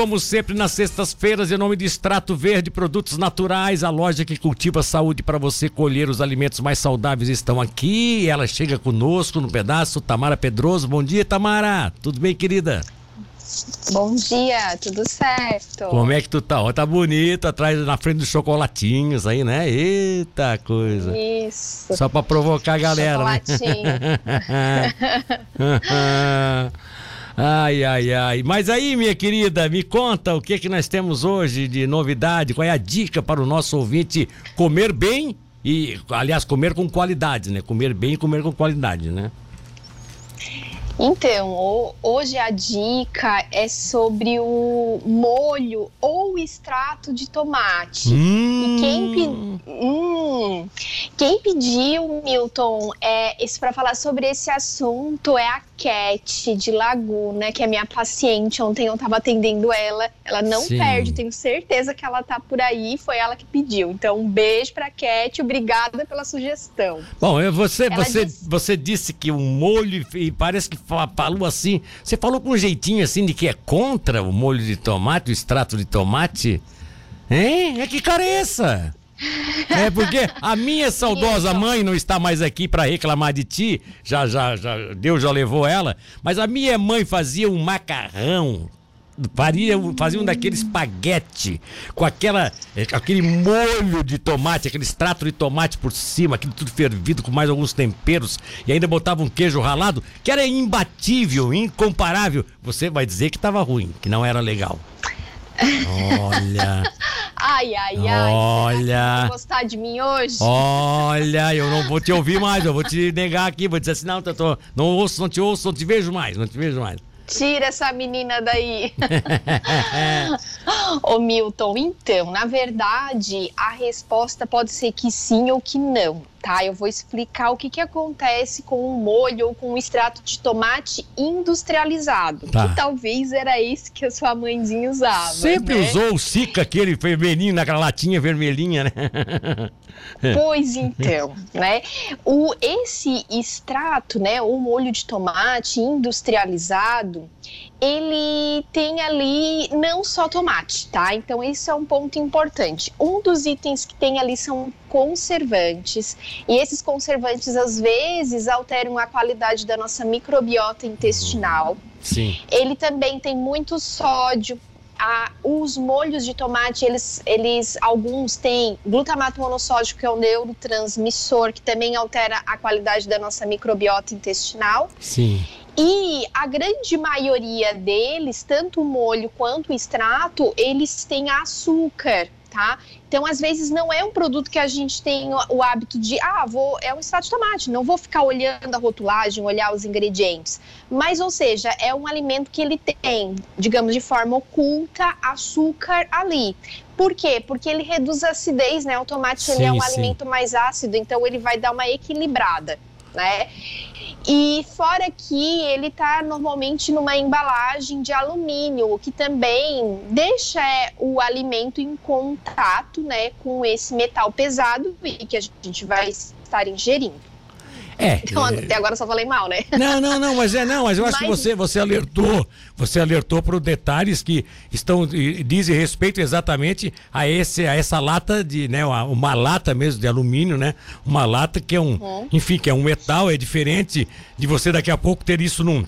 como sempre, nas sextas-feiras, em nome de Extrato Verde, produtos naturais, a loja que cultiva saúde para você colher os alimentos mais saudáveis estão aqui. Ela chega conosco no pedaço, Tamara Pedroso. Bom dia, Tamara. Tudo bem, querida? Bom dia, tudo certo? Como é que tu tá? Ó, tá bonito atrás, na frente dos chocolatinhos aí, né? Eita coisa. Isso. Só pra provocar a galera, né? Ai, ai, ai. Mas aí, minha querida, me conta o que que nós temos hoje de novidade, qual é a dica para o nosso ouvinte comer bem e, aliás, comer com qualidade, né? Comer bem e comer com qualidade, né? Então, hoje a dica é sobre o molho ou extrato de tomate. Hum. E quem, pe... hum. quem pediu, Milton, é, para falar sobre esse assunto é a Cat de Laguna, que é minha paciente. Ontem eu estava atendendo ela. Ela não Sim. perde, tenho certeza que ela tá por aí. Foi ela que pediu. Então, um beijo pra Cat. Obrigada pela sugestão. Bom, você, Ela você, disse- você disse que o molho, e parece que fa- falou assim, você falou com um jeitinho assim de que é contra o molho de tomate, o extrato de tomate? Hein? É que cara é essa? É porque a minha saudosa mãe não está mais aqui para reclamar de ti, já, já, já, Deus já levou ela, mas a minha mãe fazia um macarrão, faria, fazia um daquele espaguete com aquela, eh, aquele molho de tomate, aquele extrato de tomate por cima, aquilo tudo fervido com mais alguns temperos e ainda botava um queijo ralado, que era imbatível, incomparável. Você vai dizer que estava ruim, que não era legal. Olha. Ai, ai, ai. Olha. Gostar de mim hoje? Olha, eu não vou te ouvir mais, eu vou te negar aqui, vou dizer assim, não, não ouço, não te ouço, não te vejo mais, não te vejo mais. Tira essa menina daí. Ô Milton, então, na verdade, a resposta pode ser que sim ou que não, tá? Eu vou explicar o que, que acontece com o molho ou com o extrato de tomate industrializado, Tá. que talvez era esse que a sua mãezinha usava. Sempre né? usou o Sica, aquele vermelhinho, naquela latinha vermelhinha, né? Pois então, né? O, esse extrato, né, o molho de tomate industrializado, ele tem ali não só tomate, tá? Então esse é um ponto importante. Um dos itens que tem ali são conservantes, e esses conservantes às vezes alteram a qualidade da nossa microbiota intestinal. Sim. Ele também tem muito sódio. Ah, os molhos de tomate, eles, eles, alguns têm glutamato monossódico, que é um neurotransmissor, que também altera a qualidade da nossa microbiota intestinal. Sim. E a grande maioria deles, tanto o molho quanto o extrato, eles têm açúcar, tá? Então, às vezes, não é um produto que a gente tem o, hábito de, ah, vou, é um extrato de tomate, não vou ficar olhando a rotulagem, olhar os ingredientes. Mas, ou seja, é um alimento que ele tem, digamos, de forma oculta, açúcar ali. Por quê? Porque ele reduz a acidez, né? O tomate ele é Sim, um sim. alimento mais ácido, então ele vai dar uma equilibrada, né? E fora que ele tá normalmente numa embalagem de alumínio, que também deixa é, o alimento em contato, né, com esse metal pesado e que a gente vai estar ingerindo. É. Então, até agora só falei mal, né? Não, não, não, mas é não, mas eu acho que Mas- você, você alertou, você alertou para os detalhes que estão dizem respeito exatamente a esse a essa lata de, né, uma, lata mesmo de alumínio, né? Uma lata que é um, Uhum. enfim, que é um metal, é diferente de você daqui a pouco ter isso num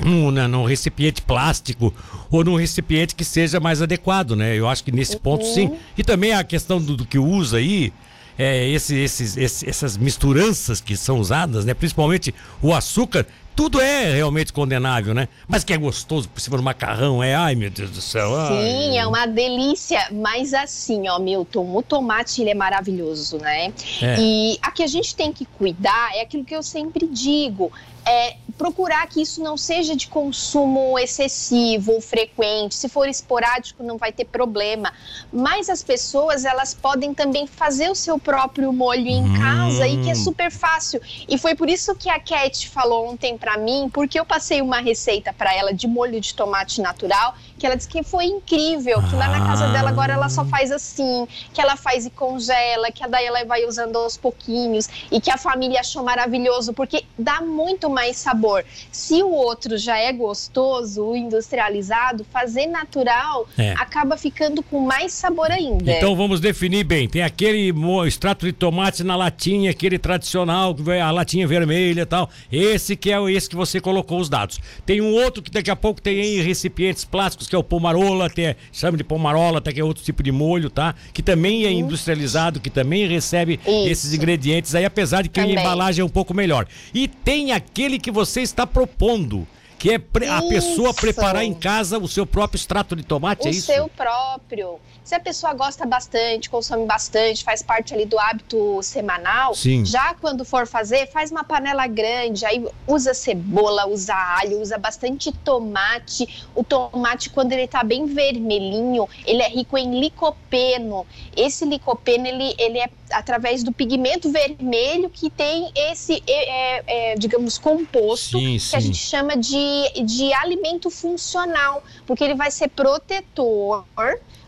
num, né, num recipiente plástico ou num recipiente que seja mais adequado, né? Eu acho que nesse ponto sim. E também a questão do, do que usa aí, é, esse- esses, esse- essas misturanças que são usadas, né? Principalmente o açúcar, tudo é realmente condenável, né? Mas que é gostoso por cima do macarrão, é, ai meu Deus do céu. ai. Sim, é uma delícia. Mas assim, ó, Milton, o tomate ele é maravilhoso, né? É. E a que a gente tem que cuidar é aquilo que eu sempre digo. É procurar que isso não seja de consumo excessivo ou frequente. Se for esporádico, não vai ter problema. Mas as pessoas, elas podem também fazer o seu próprio molho em Hum. casa e que é super fácil. E foi por isso que a Cat falou ontem pra mim, porque eu passei uma receita pra ela de molho de tomate natural que ela disse que foi incrível, que lá na casa Ah. dela agora ela só faz assim, que ela faz e congela, que daí ela vai usando aos pouquinhos e que a família achou maravilhoso, porque dá muito mais sabor. Se o outro já é gostoso, o industrializado, fazer natural É. acaba ficando com mais sabor ainda. Então vamos definir bem. Tem aquele extrato de tomate na latinha, aquele tradicional, a latinha vermelha e tal. Esse que é esse que você colocou os dados. Tem um outro que daqui a pouco tem em recipientes plásticos, que é o pomarola, tem, chama de pomarola, até que é outro tipo de molho, tá? Que também é industrializado, que também recebe Isso. esses ingredientes aí, apesar de que a Também. embalagem é um pouco melhor. E tem aquele que você está propondo. Que é pre- a pessoa preparar em casa o seu próprio extrato de tomate, o é isso? seu próprio. Se a pessoa gosta bastante, consome bastante, faz parte ali do hábito semanal, Sim. já quando for fazer, faz uma panela grande, aí usa cebola, usa alho, usa bastante tomate. O tomate, quando ele tá bem vermelhinho, ele é rico em licopeno. Esse licopeno, ele, ele é através do pigmento vermelho que tem esse, é, é, é, digamos, composto Sim, que a gente chama de, de alimento funcional, porque ele vai ser protetor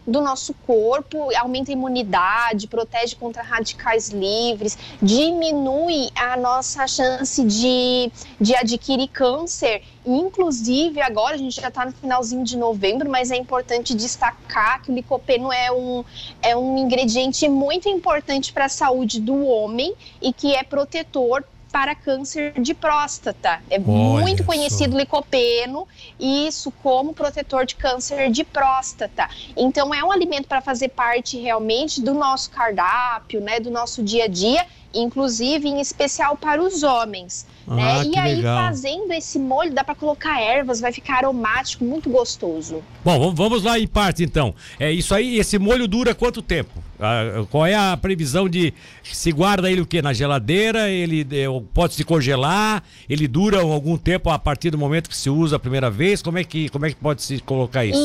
do nosso corpo, aumenta a imunidade, protege contra radicais livres, diminui a nossa chance de, de adquirir câncer. Inclusive, agora a gente já está no finalzinho de novembro, mas é importante destacar que o licopeno é um, é um ingrediente muito importante para a saúde do homem e que é protetor para câncer de próstata. É Olha muito conhecido licopeno, isso como protetor de câncer de próstata. Então é um alimento para fazer parte realmente do nosso cardápio, né, do nosso dia a dia, inclusive em especial para os homens. né? Ah, E que aí legal. fazendo esse molho dá para colocar ervas, vai ficar aromático, muito gostoso. Bom, vamos- lá em parte então. É isso aí, esse molho dura quanto tempo? Ah, qual é a previsão de se guarda ele o quê? Na geladeira? Ele é, pode se congelar? Ele dura algum tempo a partir do momento que se usa a primeira vez? Como é que como é que pode se colocar isso?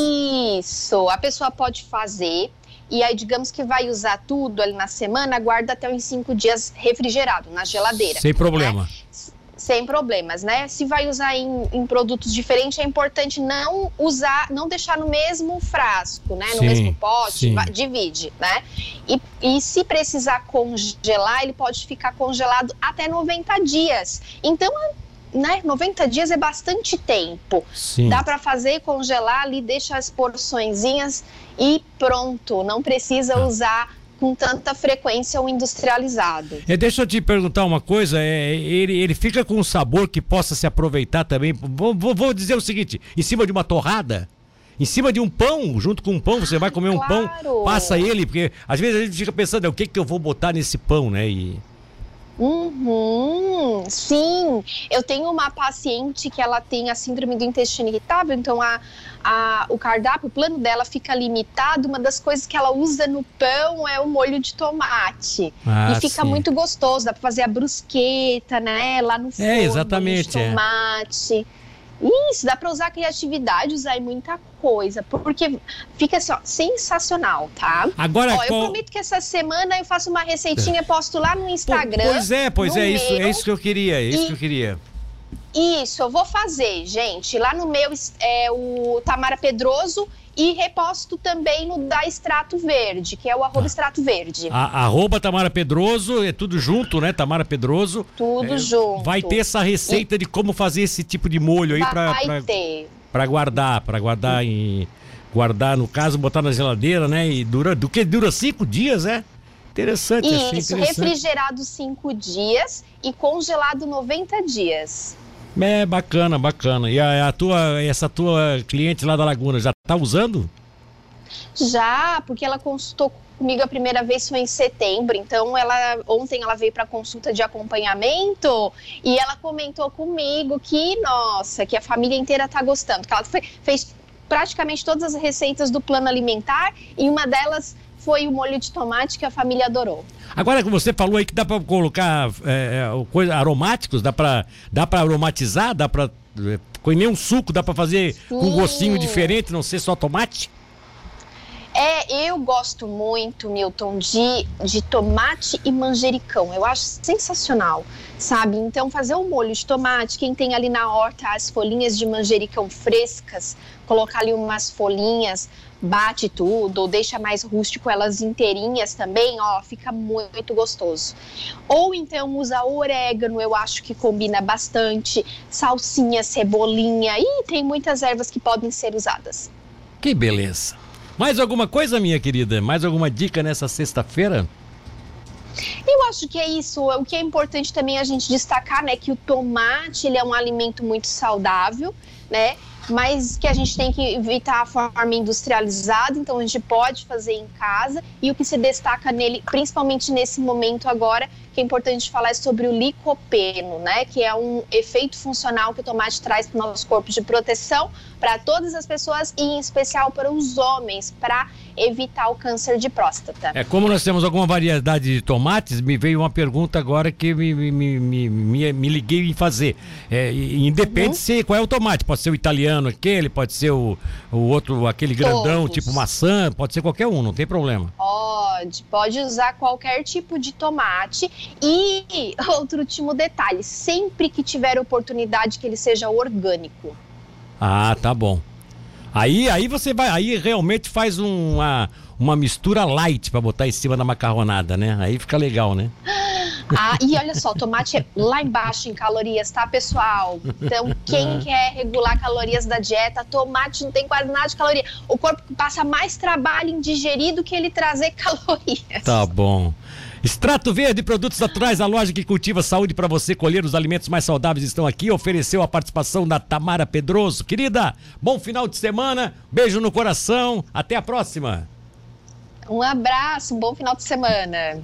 Isso, a pessoa pode fazer. E aí, digamos que vai usar tudo ali na semana, guarda até uns cinco dias refrigerado na geladeira. Sem problema. sem problemas, né? Se vai usar em, em produtos diferentes, é importante não usar, não deixar no mesmo frasco, né? No Sim, mesmo pote, sim. va- divide, né? E, e se precisar congelar, ele pode ficar congelado até 90 dias. Então, né? 90 dias é bastante tempo. Sim. Dá para fazer, congelar ali, deixa as porçõezinhas e pronto. Não precisa Tá. usar com tanta frequência o industrializado. É, deixa eu te perguntar uma coisa, é, ele, ele fica com um sabor que possa se aproveitar também. Vou, vou- vou dizer o seguinte: em cima de uma torrada, em cima de um pão, junto com um pão, você vai comer um claro. pão, passa ele, porque às vezes a gente fica pensando, "É, o que, que eu vou botar nesse pão, né? E, Uhum, sim, eu tenho uma paciente que ela tem a síndrome do intestino irritável, então a, a, o cardápio, o plano dela fica limitado. Uma das coisas que ela usa no pão é o molho de tomate. Ah, e fica sim. muito gostoso, dá para fazer a brusqueta, né? Lá no forno, exatamente, é. molho de tomate. Isso, dá para usar criatividade, usar em muita coisa, porque fica assim, ó, sensacional, tá? Agora, Ó, eu qual- prometo que essa semana eu faço uma receitinha, posto lá no Instagram. Pois é, pois é, isso, é meu. isso que eu queria, é isso E- que eu queria. Isso, eu vou fazer, gente. Lá no meu é o Tamara Pedroso e reposto também no da Extrato Verde, que é o arroba Extrato Verde. A, arroba Tamara Pedroso, é tudo junto, né? Tamara Pedroso. Tudo É, junto. Vai ter essa receita de como fazer esse tipo de molho aí pra, Vai pra, ter. pra guardar, pra guardar em. Guardar, no caso, botar na geladeira, né? E dura. Do que dura cinco dias, é? Interessante, achei Isso, interessante. refrigerado 5 dias e congelado 90 dias. É bacana, bacana. E a, a tua, essa tua cliente lá da Laguna já tá usando? Já, porque ela consultou comigo a primeira vez foi em setembro, então ela ontem ela veio para consulta de acompanhamento e ela comentou comigo que nossa, que a família inteira tá gostando, que ela fe- fez praticamente todas as receitas do plano alimentar e uma delas foi o molho de tomate que a família adorou. Agora que você falou aí que dá pra colocar é, é, coisa, aromáticos, dá pra, dá pra aromatizar, dá pra. É, com nenhum suco, dá pra fazer com um Sim. gostinho diferente, não ser só tomate? É, eu gosto muito, Milton, de, de tomate e manjericão. Eu acho sensacional, sabe? Então, fazer um molho de tomate, quem tem ali na horta as folhinhas de manjericão frescas, colocar ali umas folhinhas, bate tudo, ou deixa mais rústico elas inteirinhas também, ó, fica muito gostoso. Ou então usa orégano, eu acho que combina bastante, salsinha, cebolinha, e tem muitas ervas que podem ser usadas. Que beleza. Mais alguma coisa, minha querida? Mais alguma dica nessa sexta-feira? Eu acho que é isso. O que é importante também a gente destacar, né, que o tomate ele é um alimento muito saudável, né? Mas que a gente tem que evitar a forma industrializada, então a gente pode fazer em casa. E o que se destaca nele, principalmente nesse momento agora, que é importante falar é sobre o licopeno, né? Que é um efeito funcional que o tomate traz para o nosso corpo de proteção para todas as pessoas e em especial para os homens, para evitar o câncer de próstata. É, como nós temos alguma variedade de tomates, me veio uma pergunta agora que me, me, me, me, me liguei em fazer. É, independe uhum. se qual é o tomate, pode ser o italiano aquele, pode ser o, o outro, aquele grandão, Todos. tipo maçã, pode ser qualquer um, não tem problema. Pode, pode usar qualquer tipo de tomate e outro último detalhe, sempre que tiver oportunidade que ele seja orgânico. Ah, tá bom. Aí, aí você vai, aí realmente faz uma, uma mistura light para botar em cima da macarronada, né? Aí fica legal, né? Ah, e olha só, tomate é lá embaixo em calorias, tá, pessoal? Então, quem quer regular calorias da dieta, tomate não tem quase nada de caloria. O corpo passa mais trabalho em digerir do que ele trazer calorias. Tá bom. Extrato Verde, produtos naturais, a loja que cultiva saúde para você colher os alimentos mais saudáveis estão aqui. Ofereceu a participação da Tamara Pedroso. Querida, bom final de semana, beijo no coração, até a próxima. Um abraço, um bom final de semana.